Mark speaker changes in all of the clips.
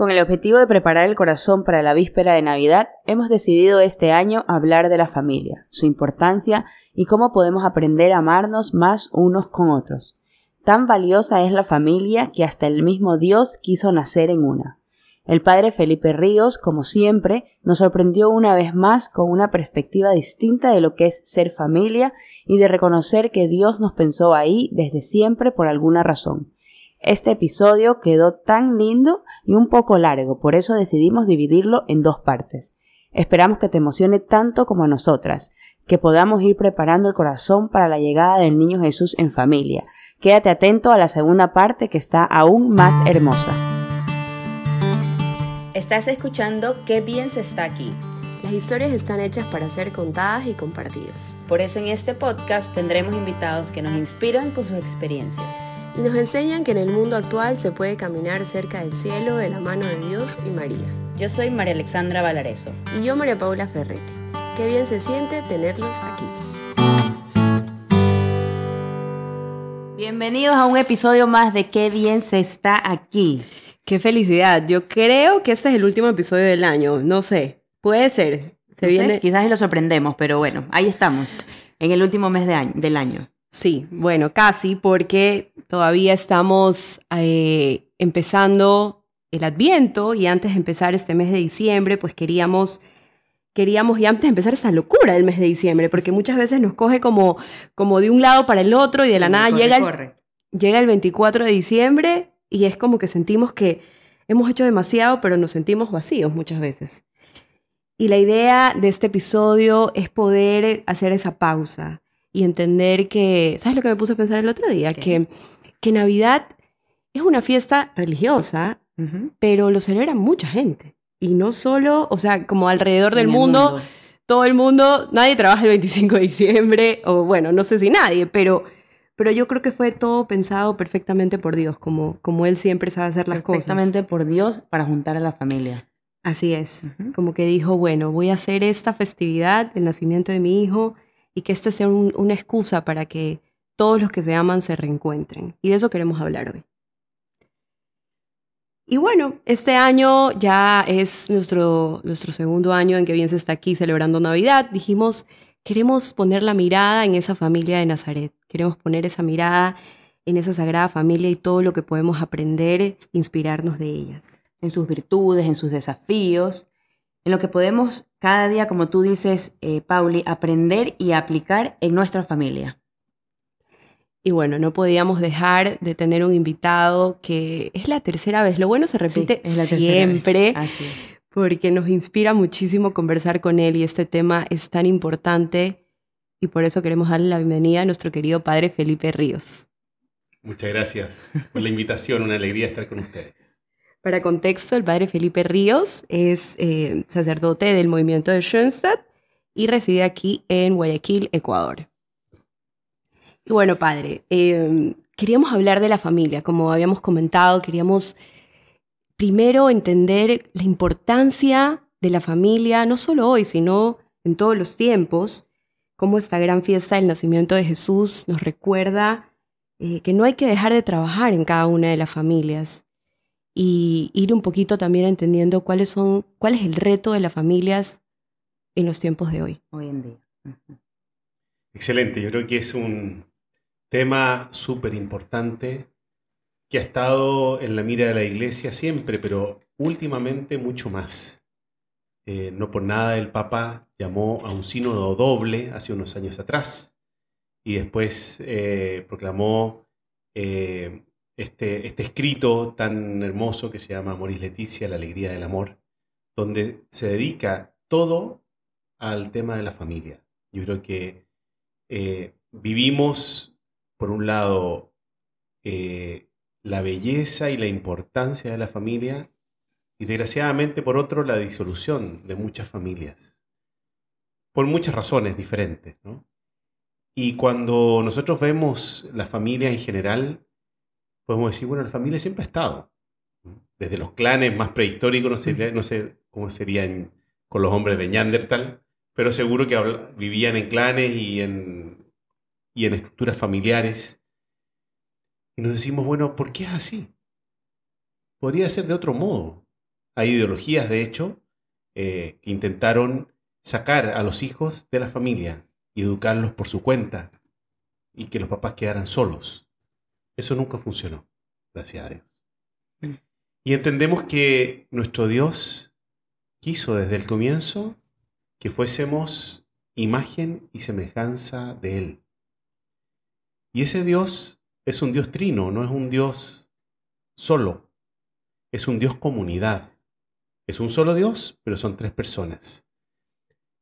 Speaker 1: Con el objetivo de preparar el corazón para la víspera de Navidad, hemos decidido este año hablar de la familia, su importancia y cómo podemos aprender a amarnos más unos con otros. Tan valiosa es la familia que hasta el mismo Dios quiso nacer en una. El padre Felipe Ríos, como siempre, nos sorprendió una vez más con una perspectiva distinta de lo que es ser familia y de reconocer que Dios nos pensó ahí desde siempre por alguna razón. Este episodio quedó tan lindo y un poco largo, por eso decidimos dividirlo en dos partes. Esperamos que te emocione tanto como a nosotras, que podamos ir preparando el corazón para la llegada del niño Jesús en familia. Quédate atento a la segunda parte que está aún más hermosa. Estás escuchando Qué bien se está aquí.
Speaker 2: Las historias están hechas para ser contadas y compartidas.
Speaker 1: Por eso en este podcast tendremos invitados que nos inspiran con sus experiencias
Speaker 2: y nos enseñan que en el mundo actual se puede caminar cerca del cielo de la mano de Dios y María.
Speaker 1: Yo soy María Alexandra Valareso.
Speaker 2: Y yo María Paula Ferretti. Qué bien se siente tenerlos aquí.
Speaker 1: Bienvenidos a un episodio más de Qué bien se está aquí.
Speaker 2: Qué felicidad. Yo creo que este es el último episodio del año. No sé. Puede ser.
Speaker 1: Se viene... quizás lo sorprendemos, pero bueno, ahí estamos. En el último mes de año, del año.
Speaker 2: Sí, bueno, casi, porque todavía estamos eh, empezando el Adviento y antes de empezar este mes de diciembre, pues queríamos, queríamos y antes de empezar esa locura del mes de diciembre, porque muchas veces nos coge como, como de un lado para el otro y de la nada llega, el, llega el 24 de diciembre y es como que sentimos que hemos hecho demasiado, pero nos sentimos vacíos muchas veces. Y la idea de este episodio es poder hacer esa pausa y entender que, ¿sabes lo que me puse a pensar el otro día? Que, que Navidad es una fiesta religiosa, pero lo celebra mucha gente. Y no solo, o sea, como alrededor del mundo, todo el mundo, nadie trabaja el 25 de diciembre, o bueno, no sé si nadie, pero, pero yo creo que fue todo pensado perfectamente por Dios, como, como Él siempre sabe hacer las cosas.
Speaker 1: Perfectamente por Dios para juntar a la familia.
Speaker 2: Así es, como que dijo, bueno, voy a hacer esta festividad, el nacimiento de mi hijo, y que esta sea una excusa para que todos los que se aman se reencuentren. Y de eso queremos hablar hoy. Y bueno, este año ya es nuestro, nuestro segundo año en que bien se está aquí celebrando Navidad. Dijimos, queremos poner la mirada en esa familia de Nazaret. Queremos poner esa mirada en esa sagrada familia y todo lo que podemos aprender, inspirarnos de ellas.
Speaker 1: En sus virtudes, en sus desafíos en lo que podemos cada día, como tú dices, eh, Pauli, aprender y aplicar en nuestra familia.
Speaker 2: Y bueno, no podíamos dejar de tener un invitado que es la tercera vez. Lo bueno se repite siempre, porque nos inspira muchísimo conversar con él y este tema es tan importante y por eso queremos darle la bienvenida a nuestro querido padre Felipe Ríos.
Speaker 3: Muchas gracias por la invitación, una alegría estar con ustedes.
Speaker 2: Para contexto, el padre Felipe Ríos es eh, sacerdote del movimiento de Schoenstatt y reside aquí en Guayaquil, Ecuador. Y bueno, padre, em, queríamos hablar de la familia. Como habíamos comentado, queríamos primero entender la importancia de la familia, no solo hoy, sino en todos los tiempos, cómo esta gran fiesta del nacimiento de Jesús nos recuerda eh, que no hay que dejar de trabajar en cada una de las familias y ir un poquito también entendiendo cuáles son, cuál es el reto de las familias en los tiempos de hoy.
Speaker 1: Hoy en día.
Speaker 3: Excelente, yo creo que es un tema súper importante que ha estado en la mira de la iglesia siempre, pero últimamente mucho más. Eh, no por nada el Papa llamó a un sínodo doble hace unos años atrás y después eh, proclamó eh, este, este, escrito tan hermoso que se llama Moris Leticia, la alegría del amor, donde se dedica todo al tema de la familia. Yo creo que eh, vivimos, por un lado, eh, la belleza y la importancia de la familia y desgraciadamente, por otro, la disolución de muchas familias, por muchas razones diferentes. Y cuando nosotros vemos la familia en general, podemos decir, bueno, la familia siempre ha estado. Desde los clanes más prehistóricos, no sé, no sé cómo serían con los hombres de Neandertal, pero seguro que vivían en clanes y en, y en estructuras familiares. Y nos decimos, bueno, ¿por qué es así? Podría ser de otro modo. Hay ideologías, de hecho, eh, que intentaron sacar a los hijos de la familia y educarlos por su cuenta y que los papás quedaran solos. Eso nunca funcionó, gracias a Dios.
Speaker 2: Mm.
Speaker 3: Y entendemos que nuestro Dios quiso desde el comienzo que fuésemos imagen y semejanza de Él. Y ese Dios es un Dios trino, no es un Dios solo, es un Dios comunidad. Es un solo Dios, pero son tres personas.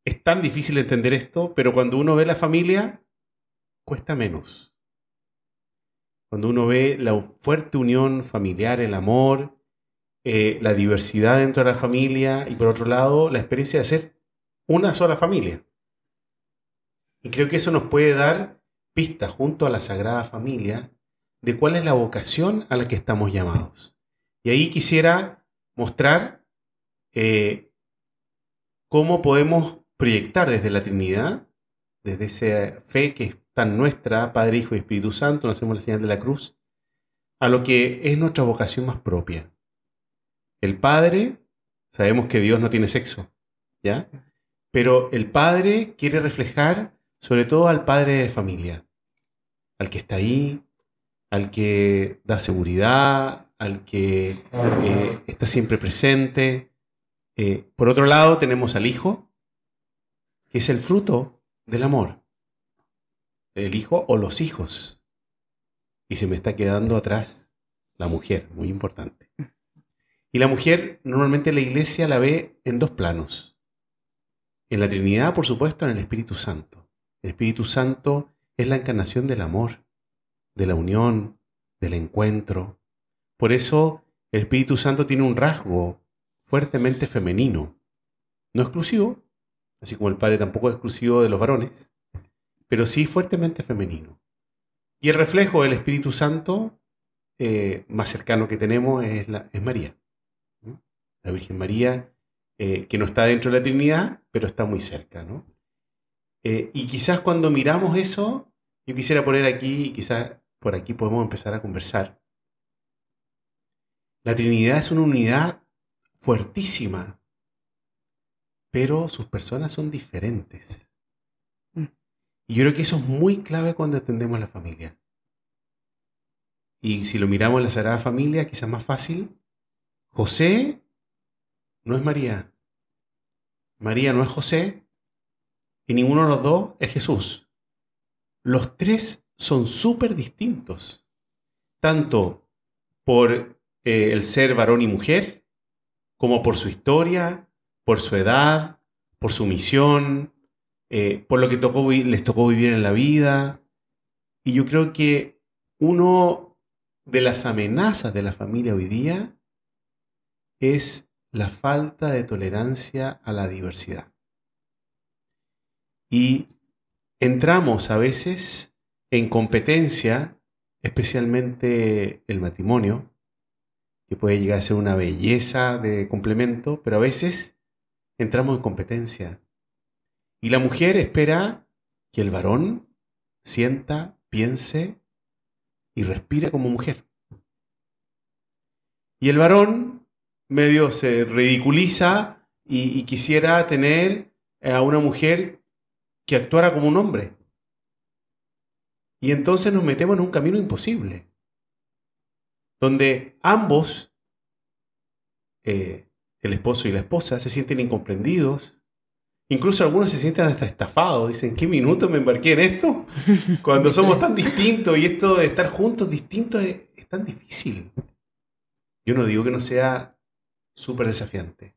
Speaker 3: Es tan difícil entender esto, pero cuando uno ve la familia, cuesta menos. Cuando uno ve la fuerte unión familiar, el amor, eh, la diversidad dentro de la familia y por otro lado la experiencia de ser una sola familia. Y creo que eso nos puede dar pistas junto a la Sagrada Familia de cuál es la vocación a la que estamos llamados. Y ahí quisiera mostrar eh, cómo podemos proyectar desde la Trinidad, desde esa fe que es nuestra, Padre, Hijo y Espíritu Santo, nos hacemos la señal de la cruz, a lo que es nuestra vocación más propia. El Padre, sabemos que Dios no tiene sexo, ¿ya? Pero el Padre quiere reflejar sobre todo al Padre de familia, al que está ahí, al que da seguridad, al que eh, está siempre presente. Eh, por otro lado, tenemos al Hijo, que es el fruto del amor. El hijo o los hijos. Y se me está quedando atrás la mujer, muy importante. Y la mujer normalmente la iglesia la ve en dos planos. En la Trinidad, por supuesto, en el Espíritu Santo. El Espíritu Santo es la encarnación del amor, de la unión, del encuentro. Por eso el Espíritu Santo tiene un rasgo fuertemente femenino. No exclusivo, así como el Padre tampoco es exclusivo de los varones, pero sí fuertemente femenino. Y el reflejo del Espíritu Santo eh, más cercano que tenemos es, la, es María. La Virgen María, eh, que no está dentro de la Trinidad, pero está muy cerca. Eh, y quizás cuando miramos eso, yo quisiera poner aquí, y quizás por aquí podemos empezar a conversar. La Trinidad es una unidad fuertísima pero sus personas son diferentes. Y yo creo que eso es muy clave cuando entendemos la familia. Y si lo miramos en la Sagrada Familia, quizás más fácil, José no es María. María no es José. Y ninguno de los dos es Jesús. Los tres son súper distintos. Tanto por eh, el ser varón y mujer, como por su historia, por su edad, por su misión, eh, por lo que les tocó vivir en la vida. Y yo creo que uno de las amenazas de la familia hoy día es la falta de tolerancia a la diversidad. Y entramos a veces en competencia, especialmente el matrimonio, que puede llegar a ser una belleza de complemento, pero a veces entramos en competencia. Y la mujer espera que el varón sienta, piense y respire como mujer. Y el varón medio se ridiculiza y, quisiera tener a una mujer que actuara como un hombre. Y entonces nos metemos en un camino imposible, donde ambos eh, el esposo y la esposa se sienten incomprendidos. Incluso algunos se sienten hasta estafados. Dicen, ¿qué minuto me embarqué en esto? Cuando somos tan distintos y esto de estar juntos distintos es, tan difícil. Yo no digo que no sea súper desafiante.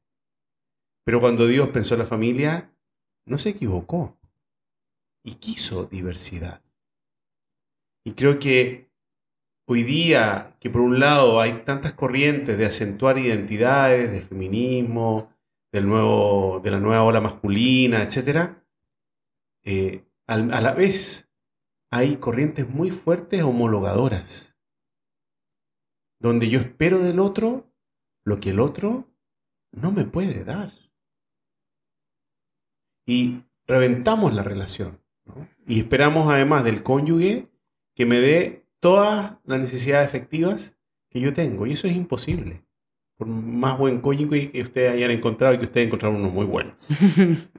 Speaker 3: Pero cuando Dios pensó en la familia, no se equivocó. Y quiso diversidad. Y creo que hoy día que por un lado hay tantas corrientes de acentuar identidades, del feminismo, de la nueva ola masculina, etc., eh, a la vez hay corrientes muy fuertes homologadoras, donde yo espero del otro lo que el otro no me puede dar. Y reventamos la relación. Y esperamos además del cónyuge que me dé todas las necesidades efectivas que yo tengo. Y eso es imposible, por más buen cónyuge que ustedes hayan encontrado y que ustedes encontraron unos muy buenos.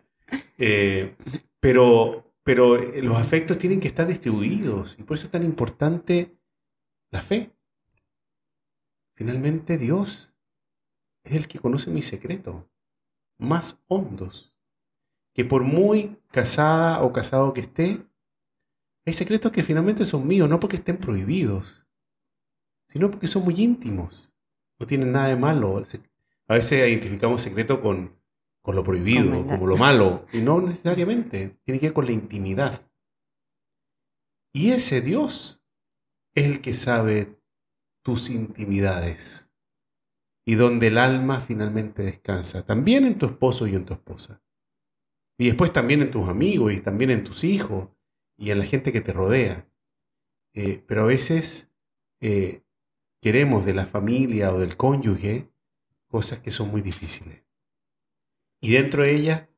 Speaker 3: Eh, pero, pero eh, los afectos tienen que estar distribuidos y por eso es tan importante la fe. Finalmente Dios es el que conoce mi secreto más hondos. Que por muy casada o casado que esté, hay secretos que finalmente son míos, no porque estén prohibidos, sino porque son muy íntimos. No tienen nada de malo. A veces identificamos secreto con, con lo prohibido, como lo malo, y no necesariamente. Tiene que ver con la intimidad. Y ese Dios es el que sabe tus intimidades y donde el alma finalmente descansa, también en tu esposo y en tu esposa. Y después también en tus amigos y también en tus hijos y en la gente que te rodea. Eh, pero a veces eh, queremos de la familia o del cónyuge cosas que son muy difíciles. Y dentro de ella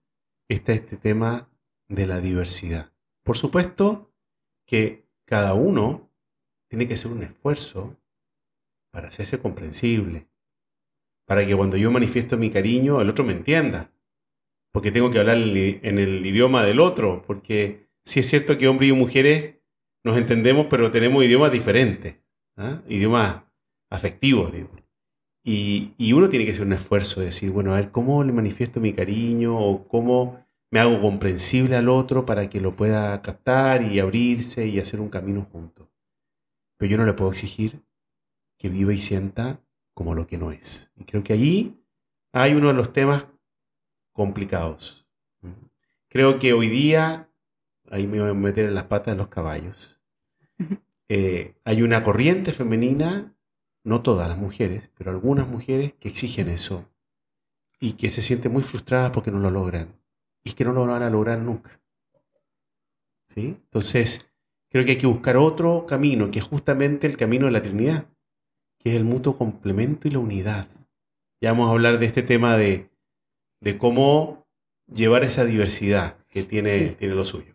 Speaker 3: está este tema de la diversidad. Por supuesto que cada uno tiene que hacer un esfuerzo para hacerse comprensible, para que cuando yo manifiesto mi cariño, el otro me entienda. Porque tengo que hablar en el idioma del otro, porque sí es cierto que hombres y mujeres nos entendemos, pero tenemos idiomas diferentes, ¿ah? idiomas afectivos, digo. Y, y, uno tiene que hacer un esfuerzo de decir, bueno, a ver, ¿cómo le manifiesto mi cariño o cómo me hago comprensible al otro para que lo pueda captar y abrirse y hacer un camino juntos? Pero yo no le puedo exigir que viva y sienta como lo que no es. Y creo que allí hay uno de los temas complicados. Creo que hoy día, ahí me voy a meter en las patas de los caballos, eh, hay una corriente femenina, no todas las mujeres, pero algunas mujeres que exigen eso y que se sienten muy frustradas porque no lo logran y que no lo van a lograr nunca. ¿Sí? Entonces, creo que hay que buscar otro camino, que es justamente el camino de la Trinidad que es el mutuo complemento y la unidad. Ya vamos a hablar de este tema de, cómo llevar esa diversidad que tiene, tiene lo suyo.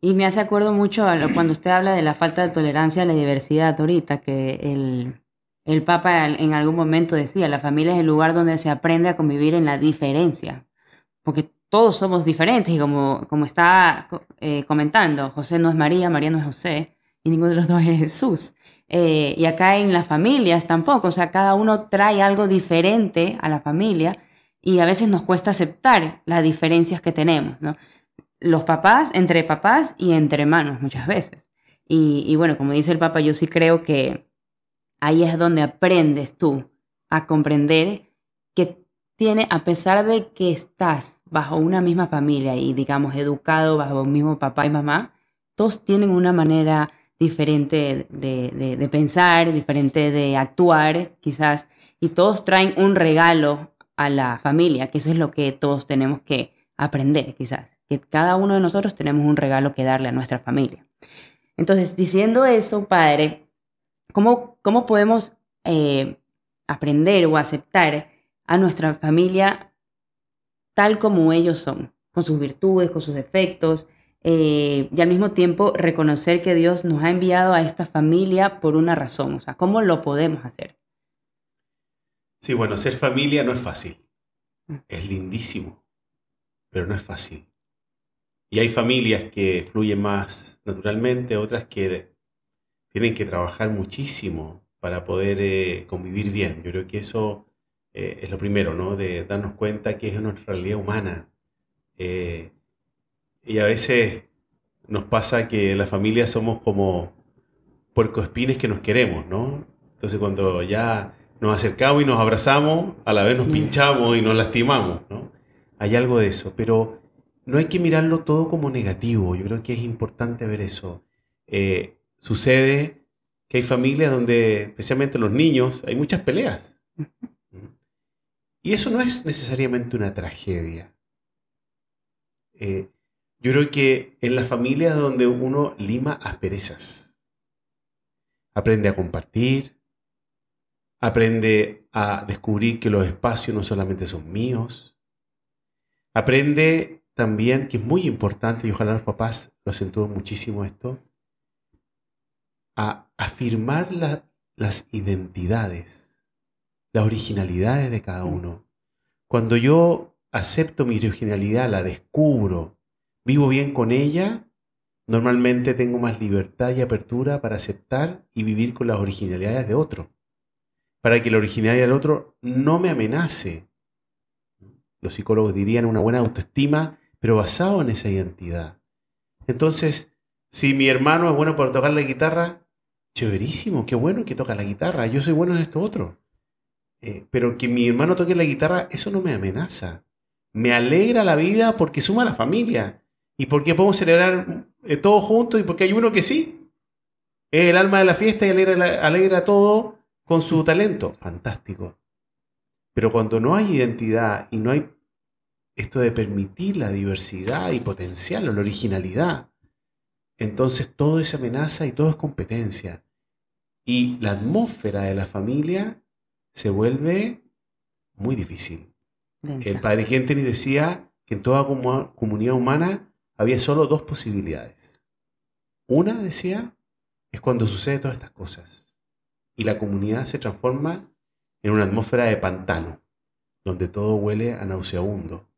Speaker 1: Y me hace acuerdo mucho cuando usted habla de la falta de tolerancia a la diversidad ahorita, que el, el Papa en algún momento decía, la familia es el lugar donde se aprende a convivir en la diferencia, porque todos somos diferentes y como, como está eh, comentando, José no es María, María no es José y ninguno de los dos es Jesús. Eh, y acá en las familias tampoco, o sea, cada uno trae algo diferente a la familia y a veces nos cuesta aceptar las diferencias que tenemos, ¿no? Los papás, entre papás y entre hermanos muchas veces. Y, bueno, como dice el Papa, yo sí creo que ahí es donde aprendes tú a comprender que tiene, a pesar de que estás bajo una misma familia y digamos educado bajo un mismo papá y mamá, todos tienen una manera diferente de, pensar, diferente de actuar, quizás, y todos traen un regalo a la familia, que eso es lo que todos tenemos que aprender, quizás, que cada uno de nosotros tenemos un regalo que darle a nuestra familia. Entonces, diciendo eso, padre, ¿cómo, cómo podemos eh, aprender o aceptar a nuestra familia tal como ellos son, con sus virtudes, con sus defectos, eh, y al mismo tiempo reconocer que Dios nos ha enviado a esta familia por una razón. O sea, ¿cómo lo podemos hacer?
Speaker 3: Sí, bueno, ser familia no es fácil. Es lindísimo, pero no es fácil. Y hay familias que fluyen más naturalmente, otras que tienen que trabajar muchísimo para poder eh, convivir bien. Yo creo que eso eh, es lo primero, ¿no? De darnos cuenta que es nuestra realidad humana. Y a veces nos pasa que la familia somos como puercoespines que nos queremos, ¿no? Entonces cuando ya nos acercamos y nos abrazamos, a la vez nos mm. pinchamos y nos lastimamos, ¿no? Hay algo de eso, pero no hay que mirarlo todo como negativo. Yo creo que es importante ver eso. Eh, sucede que hay familias donde, especialmente los niños, hay muchas peleas. Y eso no es necesariamente una tragedia. Eh, yo creo que en las familias donde uno lima asperezas, aprende a compartir, aprende a descubrir que los espacios no solamente son míos, aprende también, que es muy importante, y ojalá los papás lo acentúen muchísimo esto, a afirmar las identidades, las originalidades de cada uno. Cuando yo acepto mi originalidad, la descubro, vivo bien con ella, normalmente tengo más libertad y apertura para aceptar y vivir con las originalidades de otro. Para que la originalidad del otro no me amenace. Los psicólogos dirían una buena autoestima, pero basado en esa identidad. Entonces, si mi hermano es bueno para tocar la guitarra, chéverísimo, qué bueno que toca la guitarra, yo soy bueno en esto otro. Eh, pero que mi hermano toque la guitarra, eso no me amenaza. Me alegra la vida porque suma a la familia y porque podemos celebrar eh, todos juntos y porque hay uno que sí. Es el alma de la fiesta y alegra, alegra todo con su talento. Fantástico. Pero cuando no hay identidad y no hay esto de permitir la diversidad y potenciarlo, la originalidad, entonces todo es amenaza y todo es competencia. Y la atmósfera de la familia se vuelve muy difícil. El padre Kenteni decía que en toda comunidad humana había solo dos posibilidades. Una, decía, es cuando sucede todas estas cosas y la comunidad se transforma en una atmósfera de pantano, donde todo huele a nauseabundo,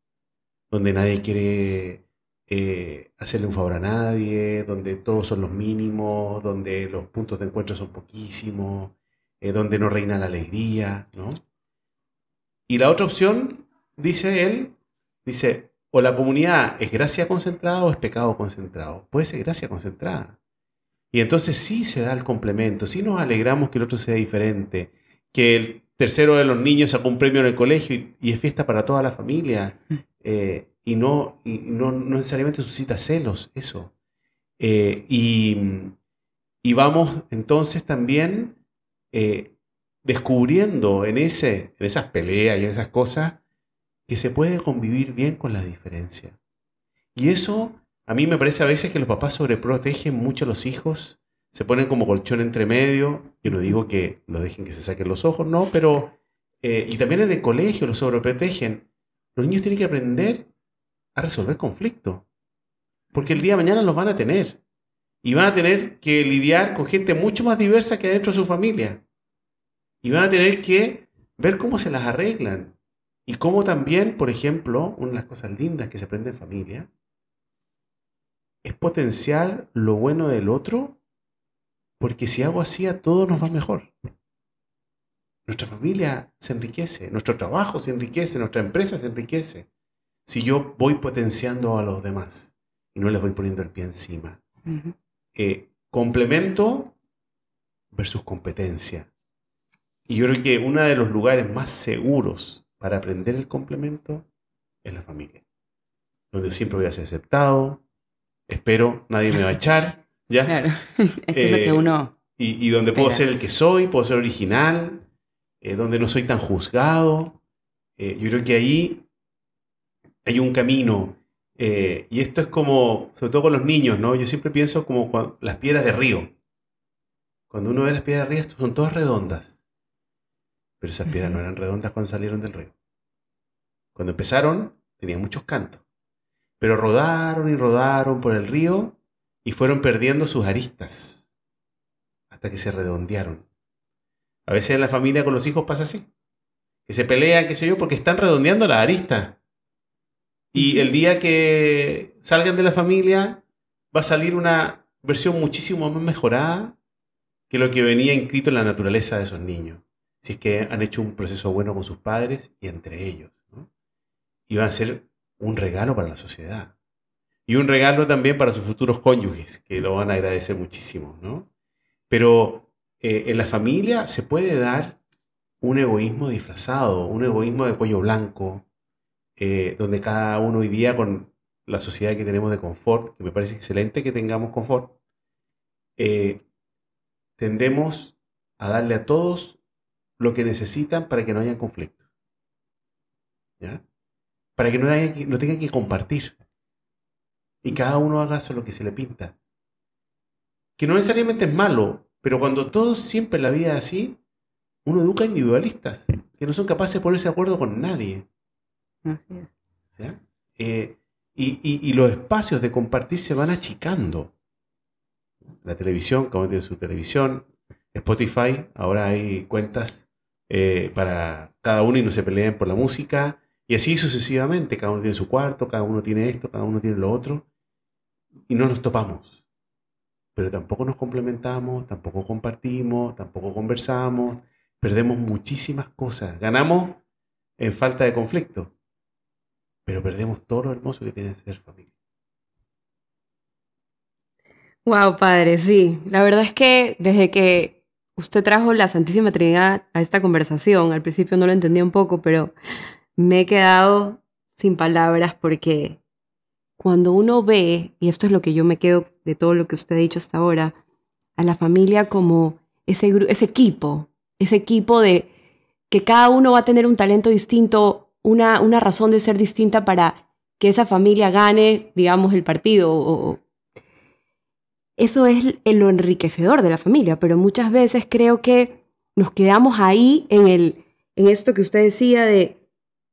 Speaker 3: donde nadie quiere eh, hacerle un favor a nadie, donde todos son los mínimos, donde los puntos de encuentro son poquísimos, eh, donde no reina la alegría, ¿no? Y la otra opción, dice él, dice, o la comunidad es gracia concentrada o es pecado concentrado. Puede ser gracia concentrada. Y entonces sí se da el complemento, sí nos alegramos que el otro sea diferente, que el tercero de los niños sacó un premio en el colegio y, es fiesta para toda la familia. Mm. Eh, y, no, y no, necesariamente suscita celos, eso. Eh, y, y, vamos entonces también eh, descubriendo en, ese, en esas peleas y en esas cosas que se puede convivir bien con la diferencia. Y eso a mí me parece a veces que los papás sobreprotegen mucho a los hijos, se ponen como colchón entre medio. Yo no digo que lo dejen que se saquen los ojos, no, pero... Eh, y también en el colegio los sobreprotegen. Los niños tienen que aprender a resolver conflictos. Porque el día de mañana los van a tener. Y van a tener que lidiar con gente mucho más diversa que dentro de su familia. Y van a tener que ver cómo se las arreglan. Y cómo también, por ejemplo, una de las cosas lindas que se aprende en familia es potenciar lo bueno del otro, porque si hago así a todos nos va mejor. Nuestra familia se enriquece, nuestro trabajo se enriquece, nuestra empresa se enriquece. Si yo voy potenciando a los demás y no les voy poniendo el pie encima. Eh, complemento versus competencia. Y yo creo que uno de los lugares más seguros para aprender el complemento es la familia. Donde siempre voy a ser aceptado, espero, nadie me va a echar, ¿ya?
Speaker 1: Claro, esto es lo que eh, uno...
Speaker 3: Y, donde puedo ser el que soy, puedo ser original, eh, donde no soy tan juzgado. Eh, yo creo que ahí hay un camino. y esto es como, sobre todo con los niños, ¿no? Yo siempre pienso como las piedras de río. Cuando uno ve las piedras de río, son todas redondas pero esas piedras no eran redondas cuando salieron del río. Cuando empezaron, tenían muchos cantos. Pero rodaron y rodaron por el río y fueron perdiendo sus aristas hasta que se redondearon. A veces en la familia con los hijos pasa así. Que se pelean, qué sé yo, porque están redondeando la arista. Y el día que salgan de la familia va a salir una versión muchísimo más mejorada que lo que venía inscrito en la naturaleza de esos niños si es que han hecho un proceso bueno con sus padres y entre ellos. Y van a ser un regalo para la sociedad. Y un regalo también para sus futuros cónyuges, que lo van a agradecer muchísimo. ¿no? Pero eh, en la familia se puede dar un egoísmo disfrazado, un egoísmo de cuello blanco, eh, donde cada uno hoy día con la sociedad que tenemos de confort, que me parece excelente que tengamos confort, eh, tendemos a darle a todos lo que necesitan para que no haya conflicto. Para que no tengan que compartir. Y cada uno haga eso lo que se le pinta. Que no necesariamente es malo, pero cuando todos siempre la vida es así, uno educa individualistas que no son capaces de ponerse de acuerdo con nadie. Eh, y, y, los espacios de compartir se van achicando. La televisión, como tiene su televisión, Spotify, ahora hay cuentas eh, para cada uno y no se peleen por la música. Y así sucesivamente, cada uno tiene su cuarto, cada uno tiene esto, cada uno tiene lo otro. Y no nos topamos. Pero tampoco nos complementamos, tampoco compartimos, tampoco conversamos. Perdemos muchísimas cosas. Ganamos en falta de conflicto. Pero perdemos todo lo hermoso que tiene ser familia.
Speaker 2: Wow, padre, sí. La verdad es que desde que usted trajo la Santísima Trinidad a esta conversación, al principio no lo entendía un poco, pero me he quedado sin palabras porque cuando uno ve, y esto es lo que yo me quedo de todo lo que usted ha dicho hasta ahora, a la familia como ese, ese equipo, ese equipo de que cada uno va a tener un talento distinto, una, una razón de ser distinta para que esa familia gane, digamos, el partido o, eso es lo enriquecedor de la familia, pero muchas veces creo que nos quedamos ahí en, el, en esto que usted decía de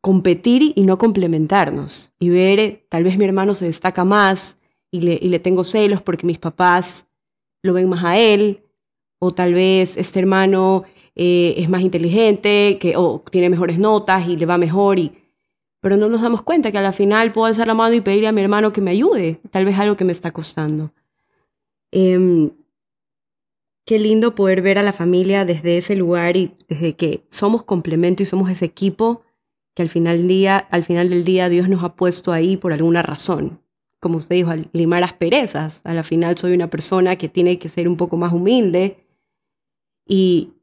Speaker 2: competir y no complementarnos y ver, eh, tal vez mi hermano se destaca más y le, y le tengo celos porque mis papás lo ven más a él, o tal vez este hermano eh, es más inteligente que, o tiene mejores notas y le va mejor, y, pero no nos damos cuenta que a la final puedo alzar la mano y pedirle a mi hermano que me ayude, tal vez algo que me está costando. Em, qué lindo poder ver a la familia desde ese lugar y desde que somos complemento y somos ese equipo que al final, del día, al final del día Dios nos ha puesto ahí por alguna razón. Como usted dijo, al limar asperezas. A la final soy una persona que tiene que ser un poco más humilde y,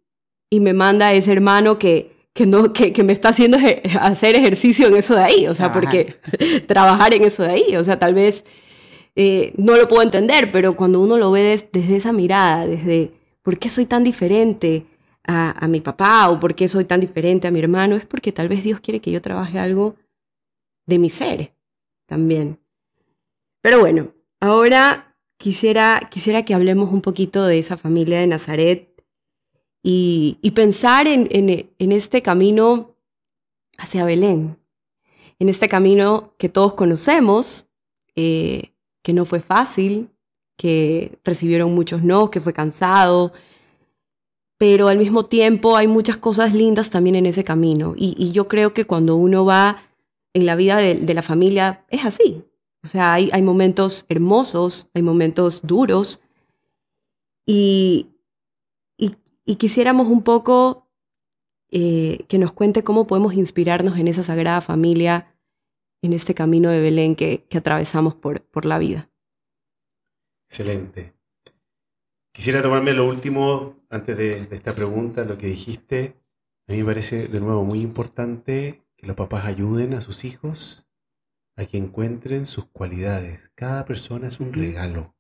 Speaker 2: y me manda a ese hermano que, que, no, que, que me está haciendo hacer ejercicio en eso de ahí, o sea, porque trabajar en eso de ahí, o sea, tal vez eh, no lo puedo entender, pero cuando uno lo ve desde esa mirada, desde por qué soy tan diferente a, mi papá o por qué soy tan diferente a mi hermano, es porque tal vez Dios quiere que yo trabaje algo de mi ser también. Pero bueno, ahora quisiera, quisiera que hablemos un poquito de esa familia de Nazaret y, pensar en, en, este camino hacia Belén, en este camino que todos conocemos, eh, que no fue fácil, que recibieron muchos no, que fue cansado, pero al mismo tiempo hay muchas cosas lindas también en ese camino. Y, yo creo que cuando uno va en la vida de, la familia es así. O sea, hay, hay, momentos hermosos, hay momentos duros. Y, y, quisiéramos un poco eh, que nos cuente cómo podemos inspirarnos en esa sagrada familia en este camino de Belén que, atravesamos por, por la vida.
Speaker 3: Excelente. Quisiera tomarme lo último antes de, esta pregunta, lo que dijiste. A mí me parece de nuevo muy importante que los papás ayuden a sus hijos a que encuentren sus cualidades. Cada persona es un regalo.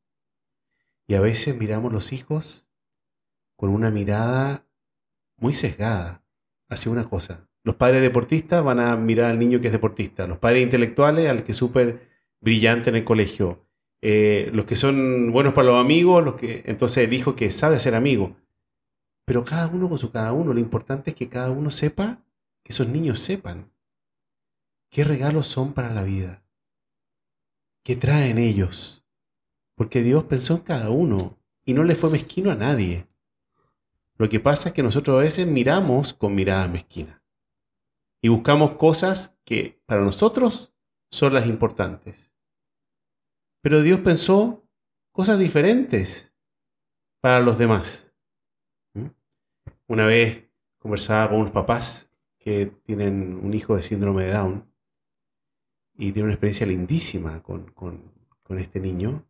Speaker 3: Y a veces miramos los hijos con una mirada muy sesgada hacia una cosa. Los padres deportistas van a mirar al niño que es deportista, los padres intelectuales al que es súper brillante en el colegio, eh, los que son buenos para los amigos, los que entonces el hijo que sabe ser amigo. Pero cada uno con su cada uno, lo importante es que cada uno sepa, que esos niños sepan qué regalos son para la vida, qué traen ellos, porque Dios pensó en cada uno y no le fue mezquino a nadie. Lo que pasa es que nosotros a veces miramos con mirada mezquina y buscamos cosas que para nosotros son las importantes. Pero Dios pensó cosas diferentes para los demás. Una vez conversaba con unos papás que tienen un hijo de síndrome de Down y tienen una experiencia lindísima con, con este niño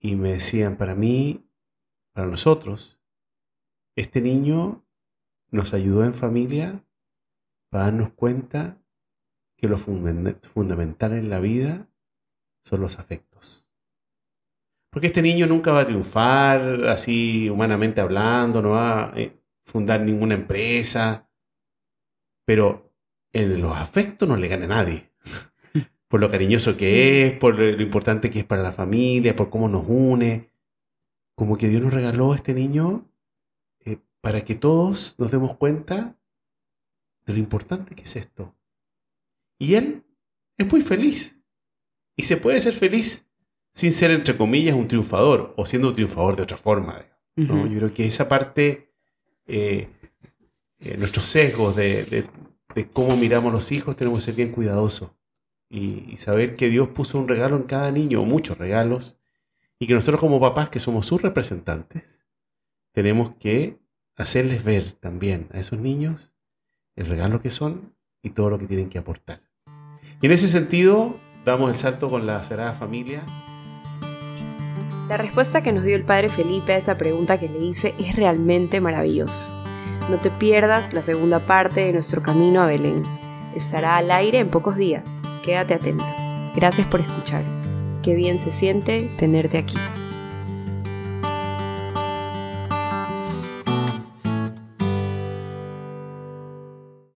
Speaker 3: y me decían, para mí, para nosotros, este niño nos ayudó en familia para darnos cuenta que lo fundamental en la vida son los afectos. Porque este niño nunca va a triunfar así humanamente hablando, no va eh, fundar ninguna empresa, pero en los afectos no le gana a nadie. por lo cariñoso que es, por lo importante que es para la familia, por cómo nos une. Como que Dios nos regaló a este niño eh, para que todos nos demos cuenta de lo importante que es esto. Y él es muy feliz. Y se puede ser feliz sin ser, entre comillas, un triunfador o siendo un triunfador de otra forma. Yo creo que esa parte eh, eh, nuestros sesgos de, cómo miramos a los hijos, tenemos que ser bien cuidadosos y, saber que Dios puso un regalo en cada niño, muchos regalos, y que nosotros como papás, que somos sus representantes, tenemos que hacerles ver también a esos niños el regalo que son y todo lo que tienen que aportar. Y en ese sentido, damos el salto con la Sagrada Familia.
Speaker 2: La respuesta que nos dio el Padre Felipe a esa pregunta que le hice es realmente maravillosa. No te pierdas la segunda parte de nuestro camino a Belén. Estará al aire en pocos días. Quédate atento. Gracias por escuchar. Qué bien se siente tenerte aquí.